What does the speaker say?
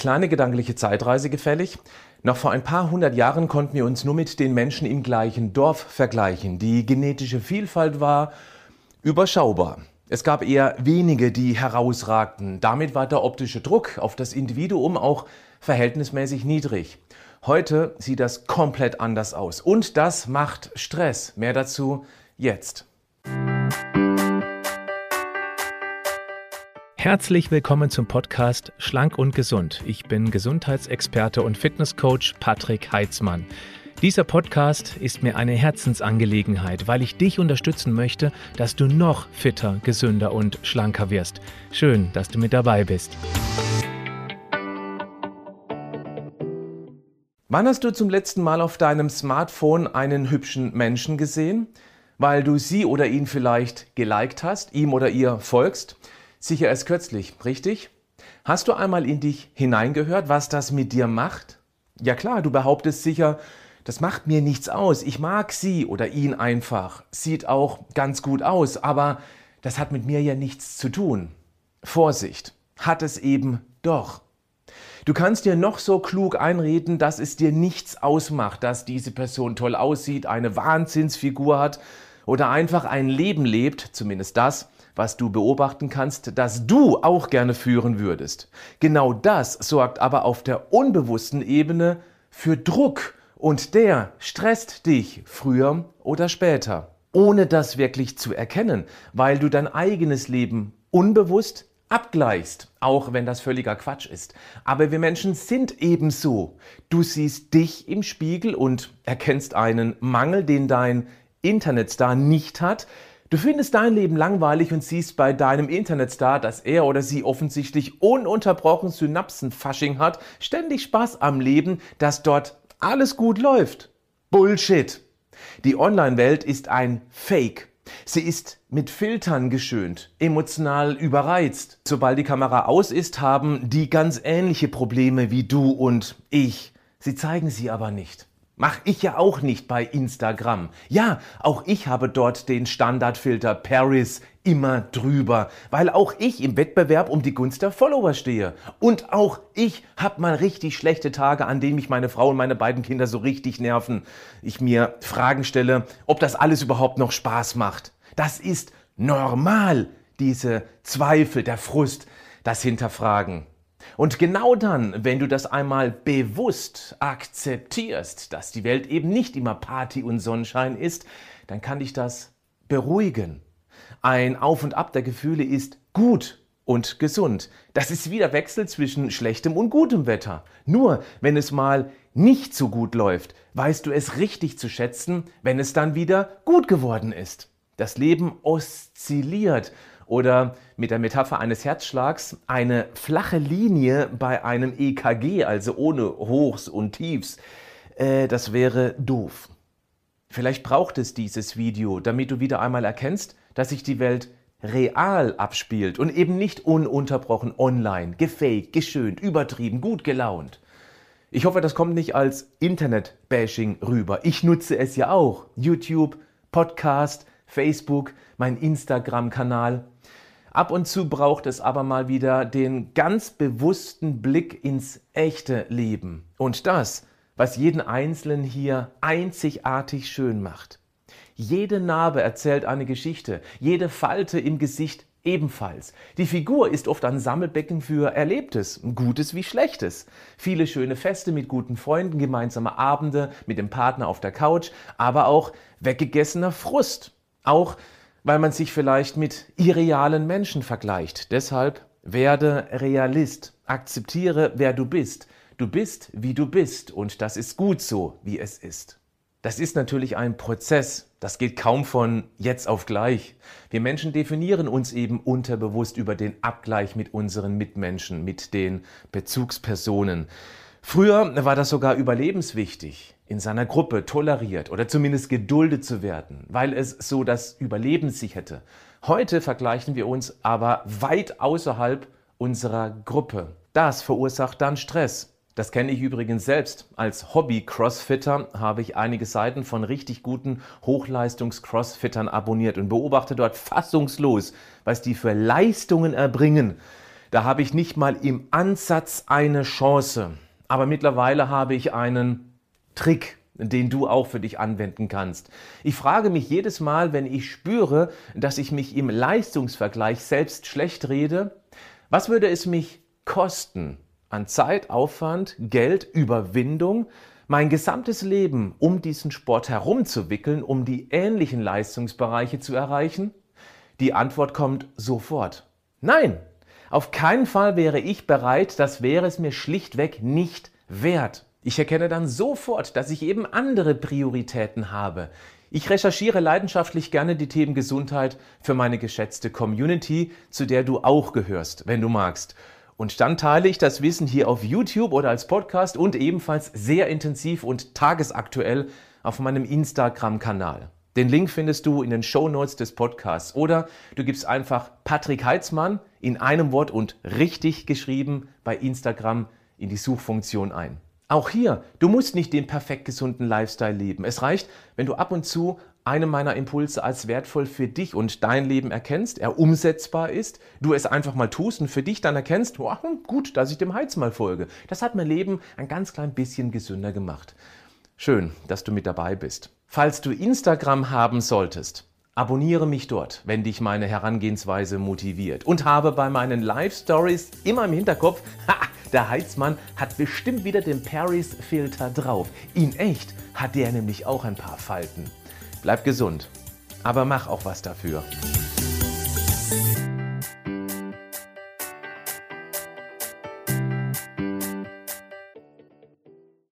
Kleine gedankliche Zeitreise gefällig. Noch vor ein paar hundert Jahren konnten wir uns nur mit den Menschen im gleichen Dorf vergleichen. Die genetische Vielfalt war überschaubar. Es gab eher wenige, die herausragten. Damit war der optische Druck auf das Individuum auch verhältnismäßig niedrig. Heute sieht das komplett anders aus. Und das macht Stress. Mehr dazu jetzt. Herzlich willkommen zum Podcast Schlank und Gesund. Ich bin Gesundheitsexperte und Fitnesscoach Patrick Heitzmann. Dieser Podcast ist mir eine Herzensangelegenheit, weil ich dich unterstützen möchte, dass du noch fitter, gesünder und schlanker wirst. Schön, dass du mit dabei bist. Wann hast du zum letzten Mal auf deinem Smartphone einen hübschen Menschen gesehen? Weil du sie oder ihn vielleicht geliked hast, ihm oder ihr folgst? Sicher erst kürzlich, richtig? Hast du einmal in dich hineingehört, was das mit dir macht? Ja klar, du behauptest sicher, das macht mir nichts aus, ich mag sie oder ihn einfach, sieht auch ganz gut aus, aber das hat mit mir ja nichts zu tun. Vorsicht, hat es eben doch. Du kannst dir noch so klug einreden, dass es dir nichts ausmacht, dass diese Person toll aussieht, eine Wahnsinnsfigur hat oder einfach ein Leben lebt, zumindest das, was du beobachten kannst, das du auch gerne führen würdest. Genau das sorgt aber auf der unbewussten Ebene für Druck und der stresst dich früher oder später, ohne das wirklich zu erkennen, weil du dein eigenes Leben unbewusst abgleichst, auch wenn das völliger Quatsch ist. Aber wir Menschen sind ebenso. Du siehst dich im Spiegel und erkennst einen Mangel, den dein Internetstar nicht hat, Du findest dein Leben langweilig und siehst bei deinem Internetstar, dass er oder sie offensichtlich ununterbrochen Synapsenfasching hat, ständig Spaß am Leben, dass dort alles gut läuft. Bullshit. Die Online-Welt ist ein Fake. Sie ist mit Filtern geschönt, emotional überreizt. Sobald die Kamera aus ist, haben die ganz ähnliche Probleme wie du und ich. Sie zeigen sie aber nicht. Mach ich ja auch nicht bei Instagram. Ja, auch ich habe dort den Standardfilter Paris immer drüber, weil auch ich im Wettbewerb um die Gunst der Follower stehe. Und auch ich habe mal richtig schlechte Tage, an denen mich meine Frau und meine beiden Kinder so richtig nerven. Ich mir Fragen stelle, ob das alles überhaupt noch Spaß macht. Das ist normal, diese Zweifel, der Frust, das Hinterfragen. Und genau dann, wenn du das einmal bewusst akzeptierst, dass die Welt eben nicht immer Party und Sonnenschein ist, dann kann dich das beruhigen. Ein Auf und Ab der Gefühle ist gut und gesund. Das ist wie der Wechsel zwischen schlechtem und gutem Wetter. Nur wenn es mal nicht so gut läuft, weißt du es richtig zu schätzen, wenn es dann wieder gut geworden ist. Das Leben oszilliert oder mit der Metapher eines Herzschlags eine flache Linie bei einem EKG, also ohne Hochs und Tiefs. Äh, das wäre doof. Vielleicht braucht es dieses Video, damit du wieder einmal erkennst, dass sich die Welt real abspielt und eben nicht ununterbrochen online, gefaked, geschönt, übertrieben, gut gelaunt. Ich hoffe, das kommt nicht als Internet-Bashing rüber. Ich nutze es ja auch. YouTube, Podcast, Facebook, mein Instagram-Kanal. Ab und zu braucht es aber mal wieder den ganz bewussten Blick ins echte Leben. Und das, was jeden Einzelnen hier einzigartig schön macht. Jede Narbe erzählt eine Geschichte, jede Falte im Gesicht ebenfalls. Die Figur ist oft ein Sammelbecken für Erlebtes, Gutes wie Schlechtes. Viele schöne Feste mit guten Freunden, gemeinsame Abende mit dem Partner auf der Couch, aber auch weggegessener Frust. Auch weil man sich vielleicht mit irrealen Menschen vergleicht. Deshalb werde Realist, akzeptiere, wer du bist. Du bist, wie du bist und das ist gut so, wie es ist. Das ist natürlich ein Prozess, das geht kaum von jetzt auf gleich. Wir Menschen definieren uns eben unterbewusst über den Abgleich mit unseren Mitmenschen, mit den Bezugspersonen. Früher war das sogar überlebenswichtig, in seiner Gruppe toleriert oder zumindest geduldet zu werden, weil es so das Überleben sicherte. Heute vergleichen wir uns aber weit außerhalb unserer Gruppe. Das verursacht dann Stress. Das kenne ich übrigens selbst. Als Hobby-Crossfitter habe ich einige Seiten von richtig guten Hochleistungs-Crossfittern abonniert und beobachte dort fassungslos, was die für Leistungen erbringen. Da habe ich nicht mal im Ansatz eine Chance. Aber mittlerweile habe ich einen Trick, den du auch für dich anwenden kannst. Ich frage mich jedes Mal, wenn ich spüre, dass ich mich im Leistungsvergleich selbst schlecht rede, was würde es mich kosten an Zeit, Aufwand, Geld, Überwindung, mein gesamtes Leben um diesen Sport herumzuwickeln, um die ähnlichen Leistungsbereiche zu erreichen? Die Antwort kommt sofort. Nein, auf keinen Fall wäre ich bereit, das wäre es mir schlichtweg nicht wert. Ich erkenne dann sofort, dass ich eben andere Prioritäten habe. Ich recherchiere leidenschaftlich gerne die Themen Gesundheit für meine geschätzte Community, zu der du auch gehörst, wenn du magst. Und dann teile ich das Wissen hier auf YouTube oder als Podcast und ebenfalls sehr intensiv und tagesaktuell auf meinem Instagram-Kanal. Den Link findest du in den Show Notes des Podcasts oder du gibst einfach Patrick Heitzmann in einem Wort und richtig geschrieben bei Instagram in die Suchfunktion ein. Auch hier, du musst nicht den perfekt gesunden Lifestyle leben. Es reicht, wenn du ab und zu eine meiner Impulse als wertvoll für dich und dein Leben erkennst, er umsetzbar ist, du es einfach mal tust und für dich dann erkennst, oh, gut, dass ich dem Heiz mal folge. Das hat mein Leben ein ganz klein bisschen gesünder gemacht. Schön, dass du mit dabei bist. Falls du Instagram haben solltest, abonniere mich dort, wenn dich meine Herangehensweise motiviert und habe bei meinen Live Stories immer im Hinterkopf, ha, der Heizmann hat bestimmt wieder den Paris-Filter drauf. In echt hat der nämlich auch ein paar Falten. Bleib gesund, aber mach auch was dafür.